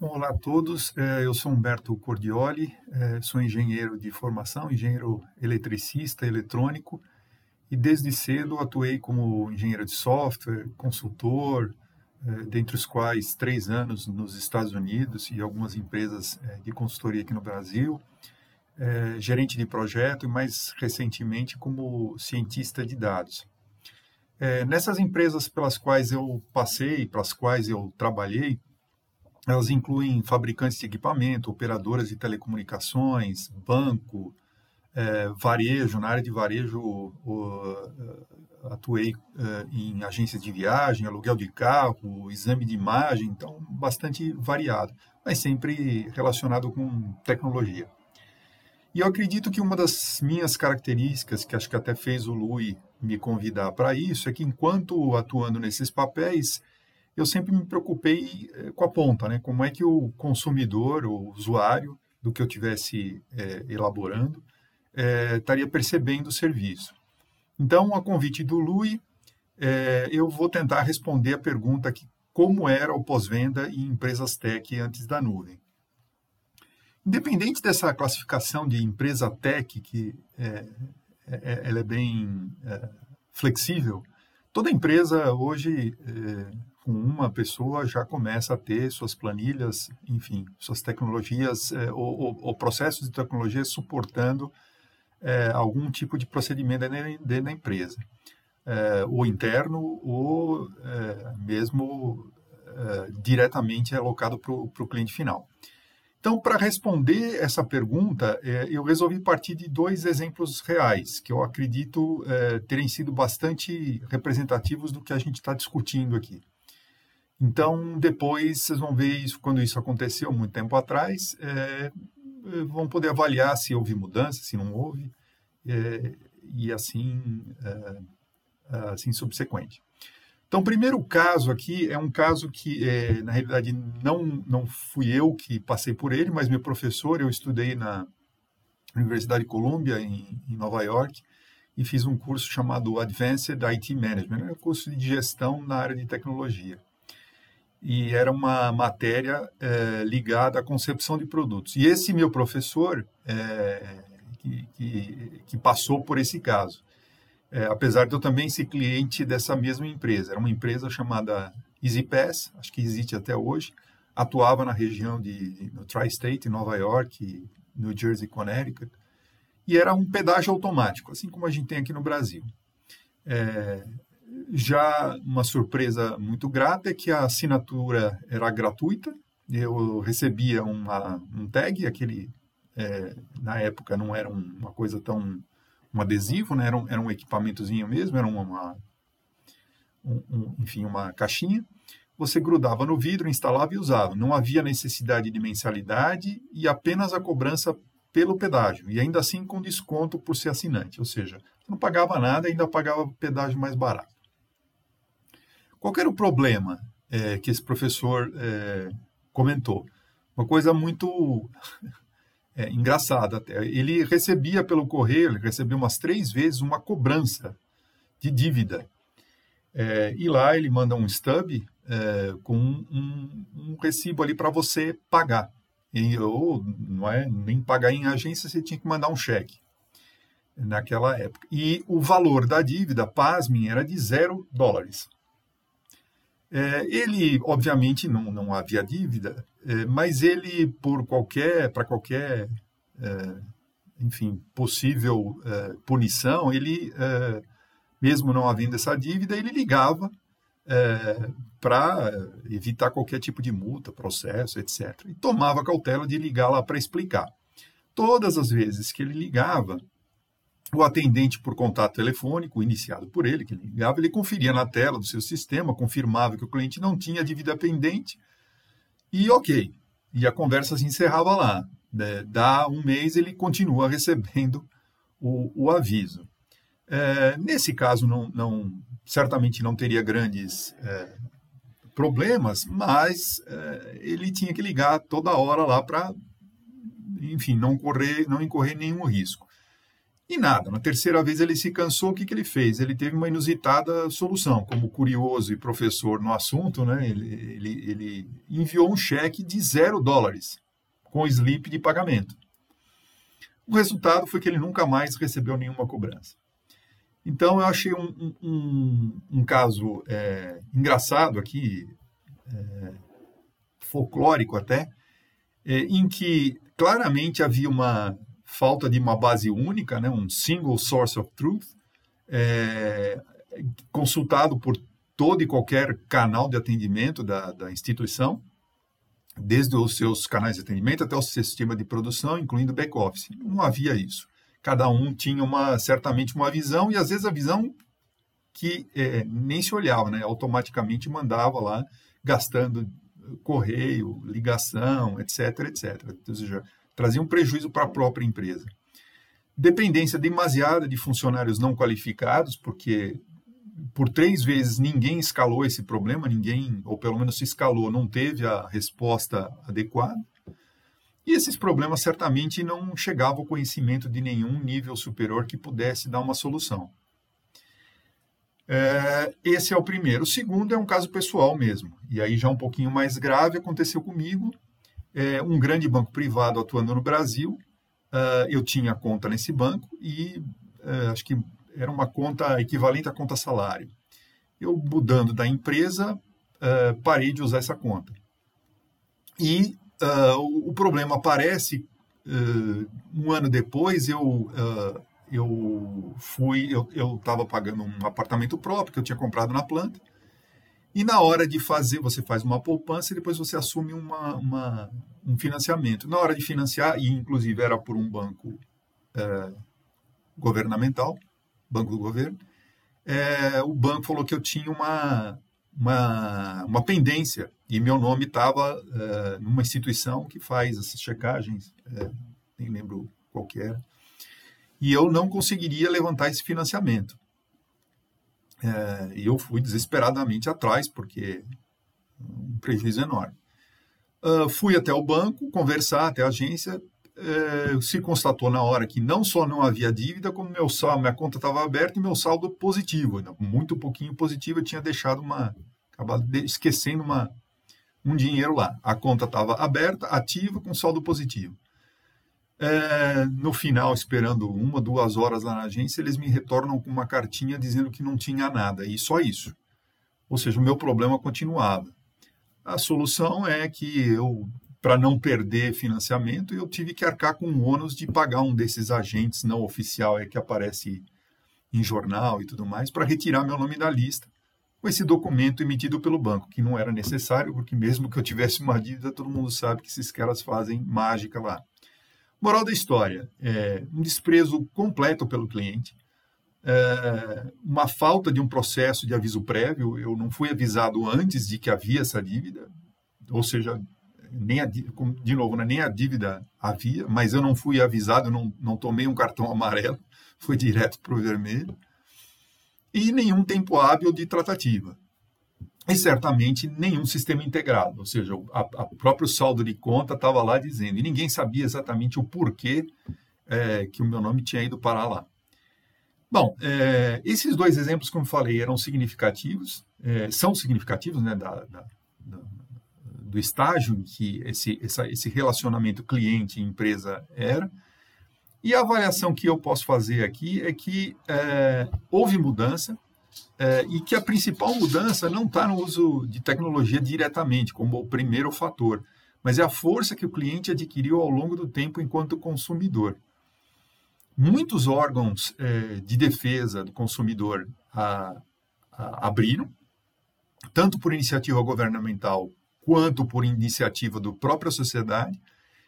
Olá a todos, é, eu sou Humberto Cordioli, é, sou engenheiro de formação, engenheiro eletricista, eletrônico, e desde cedo atuei como engenheiro de software, consultor, é, dentre os quais três anos nos Estados Unidos e algumas empresas de consultoria aqui no Brasil, gerente de projeto e mais recentemente como cientista de dados. Nessas empresas pelas quais eu passei, pelas quais eu trabalhei, elas incluem fabricantes de equipamento, operadoras de telecomunicações, banco, é, varejo. Na área de varejo, o, é, atuei é, em agências de viagem, aluguel de carro, exame de imagem, então bastante variado, mas sempre relacionado com tecnologia. E eu acredito que uma das minhas características, que acho que até fez o Lui me convidar para isso, é que enquanto atuando nesses papéis, eu sempre me preocupei eh, com a ponta, né? Como é que o consumidor, o usuário do que eu tivesse é, elaborando, é, estaria percebendo o serviço. Então, a convite do Lui, é, eu vou tentar responder a pergunta que como era o pós-venda em empresas tech antes da nuvem. Independente dessa classificação de empresa tech, que é, ela é bem flexível, toda empresa hoje com uma pessoa já começa a ter suas planilhas, enfim, suas tecnologias é, ou, ou, processos de tecnologia suportando é, algum tipo de procedimento dentro da empresa, é, ou interno ou é, mesmo é, diretamente alocado para o cliente final. Então, para responder essa pergunta, é, eu resolvi partir de dois exemplos reais, que eu acredito terem sido bastante representativos do que a gente está discutindo aqui. Então, depois vocês vão ver isso quando isso aconteceu muito tempo atrás, é, vão poder avaliar se houve mudança, se não houve, é, e assim, é, assim subsequente. Então, o primeiro caso aqui é um caso que, é, na realidade, não, não fui eu que passei por ele, mas meu professor, eu estudei na Universidade de Columbia, em, em Nova York, e fiz um curso chamado Advanced IT Management, é um curso de gestão na área de tecnologia e era uma matéria é, ligada à concepção de produtos. E esse meu professor, é, que, que, que, passou por esse caso, é, apesar de eu também ser cliente dessa mesma empresa, era uma empresa chamada EasyPass, acho que existe até hoje, atuava na região de no Tri-State, Nova York, New Jersey, Connecticut, e era um pedágio automático, assim como a gente tem aqui no Brasil. É, já uma surpresa muito grata é que a assinatura era gratuita. Eu recebia uma, um tag, aquele é, na época não era um, uma coisa tão um adesivo, né? era, um, era um equipamentozinho mesmo, era uma, um, um, enfim, uma caixinha. Você grudava no vidro, instalava e usava. Não havia necessidade de mensalidade e apenas a cobrança pelo pedágio, e ainda assim com desconto por ser assinante, ou seja, não pagava nada e ainda pagava pedágio mais barato. Qual era o problema é, que esse professor é, comentou? Uma coisa muito é, engraçada até. Ele recebia pelo correio, ele recebeu umas três vezes uma cobrança de dívida. É, e lá ele manda um stub é, com um, um, um, recibo ali para você pagar. E, ou não é nem pagar em agência, você tinha que mandar um cheque naquela época. E o valor da dívida, pasmem, era de zero dólares. É, ele, obviamente, não, não havia dívida, é, mas ele, por qualquer, para qualquer, é, enfim, possível é, punição, ele, é, mesmo não havendo essa dívida, ele ligava é, para evitar qualquer tipo de multa, processo, etc. E tomava cautela de ligar lá para explicar. Todas as vezes que ele ligava, o atendente por contato telefônico, iniciado por ele, que ligava, ele conferia na tela do seu sistema, confirmava que o cliente não tinha dívida pendente e ok. E a conversa se encerrava lá. Né? Dá um mês, ele continua recebendo o, o aviso. É, nesse caso, não, não, certamente não teria grandes é, problemas, mas é, ele tinha que ligar toda hora lá para, enfim, não, correr, não incorrer nenhum risco. E nada, na terceira vez ele se cansou, o que, que ele fez? Ele teve uma inusitada solução. Como curioso e professor no assunto, né, ele, ele, ele enviou um cheque de zero dólares, com slip de pagamento. O resultado foi que ele nunca mais recebeu nenhuma cobrança. Então, eu achei um, um, um caso é, engraçado aqui, é, folclórico até, é, em que claramente havia uma falta de uma base única, né, um single source of truth, é, consultado por todo e qualquer canal de atendimento da, da instituição, desde os seus canais de atendimento até o sistema de produção, incluindo back-office. Não havia isso. Cada um tinha uma certamente uma visão, e às vezes a visão que é, nem se olhava, né? automaticamente mandava lá, gastando correio, ligação, etc, etc. Ou seja, trazia um prejuízo para a própria empresa. Dependência demasiada de funcionários não qualificados, porque por três vezes ninguém escalou esse problema, ninguém, ou pelo menos se escalou, não teve a resposta adequada. E esses problemas certamente não chegavam ao conhecimento de nenhum nível superior que pudesse dar uma solução. É, esse é o primeiro. O segundo é um caso pessoal mesmo. E aí já um pouquinho mais grave aconteceu comigo é, um grande banco privado atuando no Brasil. Uh, eu tinha conta nesse banco e uh, acho que era uma conta equivalente à conta salário. Eu, mudando da empresa, uh, parei de usar essa conta. E o, o, problema aparece um ano depois. Eu, eu fui, eu estava pagando um apartamento próprio que eu tinha comprado na planta e na hora de fazer, você faz uma poupança e depois você assume uma, uma um financiamento. Na hora de financiar, e inclusive era por um banco é, governamental, banco do governo, é, o banco falou que eu tinha uma, uma, uma pendência e meu nome estava é, numa instituição que faz essas checagens, é, nem lembro qual que era, e eu não conseguiria levantar esse financiamento. É, e eu fui desesperadamente atrás, porque um prejuízo enorme. Uh, fui até o banco conversar, até a agência. É, se constatou na hora que não só não havia dívida, como meu saldo, minha conta estava aberta e meu saldo positivo, muito pouquinho positivo. Eu tinha deixado uma, acabado de, esquecendo uma, um dinheiro lá. A conta estava aberta, ativa, com saldo positivo. É, no final, esperando uma, duas horas lá na agência, eles me retornam com uma cartinha dizendo que não tinha nada, e só isso. Ou seja, o meu problema continuava. A solução é que eu, para não perder financiamento, eu tive que arcar com o ônus de pagar um desses agentes não oficial é que aparece em jornal e tudo mais, para retirar meu nome da lista com esse documento emitido pelo banco, que não era necessário, porque mesmo que eu tivesse uma dívida, todo mundo sabe que esses caras fazem mágica lá. Moral da história: é, um desprezo completo pelo cliente, é, uma falta de um processo de aviso prévio. Eu não fui avisado antes de que havia essa dívida, ou seja, nem a, de novo, né, nem a dívida havia, mas eu não fui avisado, não, não tomei um cartão amarelo, fui direto para o vermelho, e nenhum tempo hábil de tratativa e certamente nenhum sistema integrado, ou seja, o próprio saldo de conta estava lá dizendo, e ninguém sabia exatamente o porquê é, que o meu nome tinha ido parar lá. Bom, é, esses dois exemplos, como falei, eram significativos, é, são significativos né, da, da, da, do estágio em que esse, essa, esse relacionamento cliente-empresa era, e a avaliação que eu posso fazer aqui é que é, houve mudança, é, e que a principal mudança não está no uso de tecnologia diretamente, como o primeiro fator, mas é a força que o cliente adquiriu ao longo do tempo enquanto consumidor. Muitos órgãos é, de defesa do consumidor a, a, abriram, tanto por iniciativa governamental quanto por iniciativa da própria sociedade,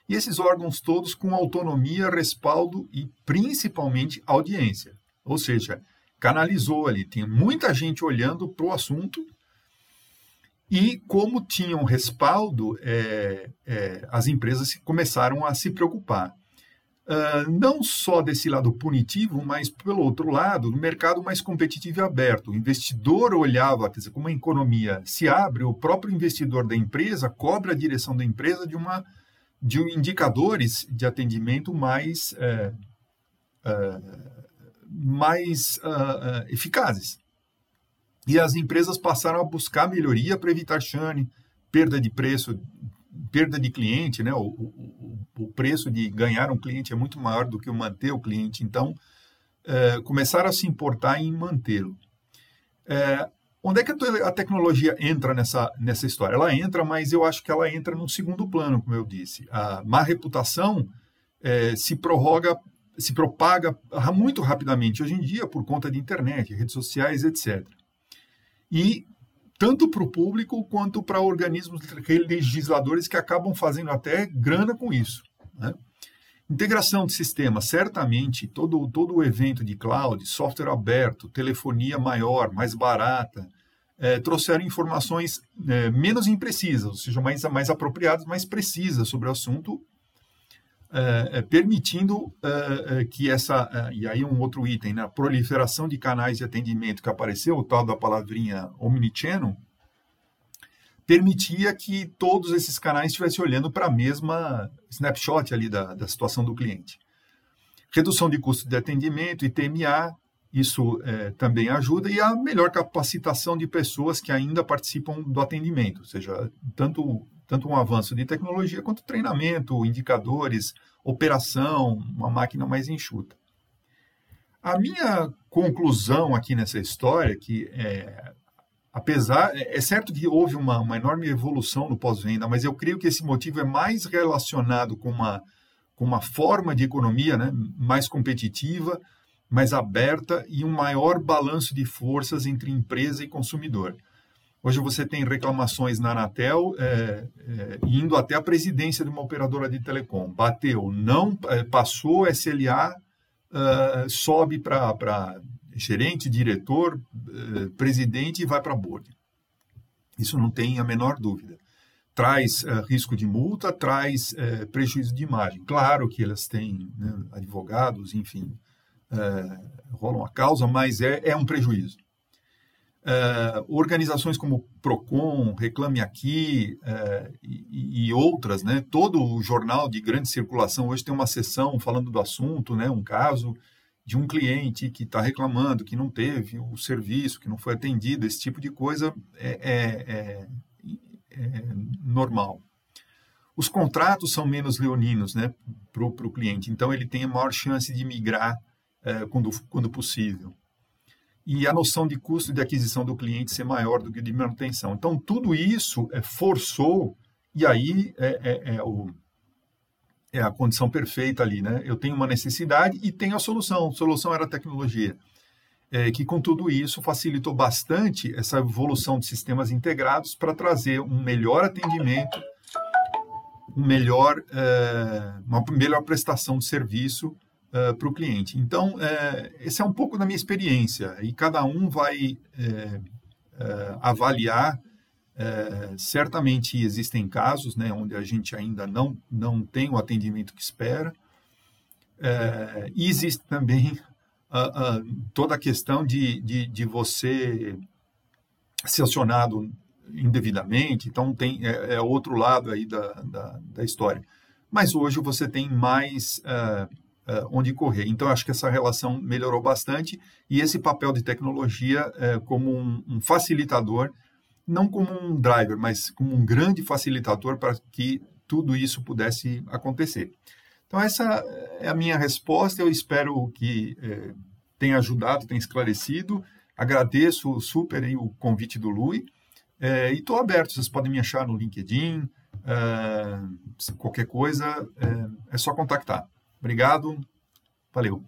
e esses órgãos todos com autonomia, respaldo e principalmente audiência. Ou seja, canalizou ali. Tinha muita gente olhando para o assunto e como tinham respaldo, é, é, as empresas começaram a se preocupar. Uh, não só desse lado punitivo, mas pelo outro lado, no mercado mais competitivo e aberto. O investidor olhava, quer dizer, como a economia se abre, o próprio investidor da empresa cobra a direção da empresa de uma de um indicadores de atendimento mais é, mais uh, eficazes. E as empresas passaram a buscar melhoria para evitar churn, perda de preço, perda de cliente, né? O, o, o, preço de ganhar um cliente é muito maior do que manter o cliente. Então, é, começaram a se importar em mantê-lo. É, onde é que a tecnologia entra nessa, nessa história? Ela entra, mas eu acho que ela entra num segundo plano, como eu disse. A má reputação é, se prorroga, se propaga muito rapidamente hoje em dia por conta de internet, redes sociais, etc. E tanto para o público quanto para organismos legisladores que acabam fazendo até grana com isso. Né? Integração de sistemas, certamente, todo, todo o evento de cloud, software aberto, telefonia maior, mais barata, é, trouxeram informações é, menos imprecisas, ou seja, mais, mais apropriadas, mais precisas sobre o assunto, é, permitindo que essa, e aí um outro item, né, a proliferação de canais de atendimento que apareceu, o tal da palavrinha omnichannel, permitia que todos esses canais estivessem olhando para a mesma snapshot ali da, da situação do cliente. Redução de custo de atendimento, ITMA, isso é, também ajuda, e a melhor capacitação de pessoas que ainda participam do atendimento, ou seja, tanto, tanto um avanço de tecnologia quanto treinamento, indicadores, operação, uma máquina mais enxuta. A minha conclusão aqui nessa história, que é, apesar, é, é certo que houve uma, uma enorme evolução no pós-venda, mas eu creio que esse motivo é mais relacionado com uma, com uma forma de economia né, mais competitiva, mais aberta e um maior balanço de forças entre empresa e consumidor. Hoje você tem reclamações na Anatel é, é, indo até a presidência de uma operadora de telecom. Bateu, não é, passou SLA, uh, sobe para gerente, diretor, uh, presidente e vai para board. Isso não tem a menor dúvida. Traz uh, risco de multa, traz prejuízo de imagem. Claro que elas têm né, advogados, enfim, rolam a causa, mas é, é um prejuízo. Uh, organizações como Procon, Reclame Aqui uh, e, e, outras, né? Todo o jornal de grande circulação hoje tem uma sessão falando do assunto, né? Um caso de um cliente que está reclamando que não teve o serviço, que não foi atendido, esse tipo de coisa é, é, é, é normal. Os contratos são menos leoninos, né? Para o cliente, então ele tem a maior chance de migrar é, quando, quando possível. E a noção de custo de aquisição do cliente ser maior do que de manutenção. Então, tudo isso é, forçou, e aí é, é, é, o, é a condição perfeita ali. Né? Eu tenho uma necessidade e tenho a solução. A solução era a tecnologia. É, que com tudo isso facilitou bastante essa evolução de sistemas integrados para trazer um melhor atendimento, um melhor, é, uma melhor prestação de serviço uh, eh, para o cliente. Então, uh, esse é um pouco da minha experiência e cada um vai uh, avaliar. certamente existem casos né, onde a gente ainda não, não tem o atendimento que espera. e existe também toda a questão de, de, de você ser acionado indevidamente, então tem é, é, outro lado aí da, da, da, história. Mas hoje você tem mais uh, uh, onde correr. Então, acho que essa relação melhorou bastante e esse papel de tecnologia uh, como um, um, facilitador, não como um driver, mas como um grande facilitador para que tudo isso pudesse acontecer. Então, essa é a minha resposta. Eu espero que uh, tenha ajudado, tenha esclarecido. Agradeço super aí, o convite do Lui. É, e estou aberto, vocês podem me achar no LinkedIn, qualquer coisa, é, é só contactar. Obrigado. Valeu.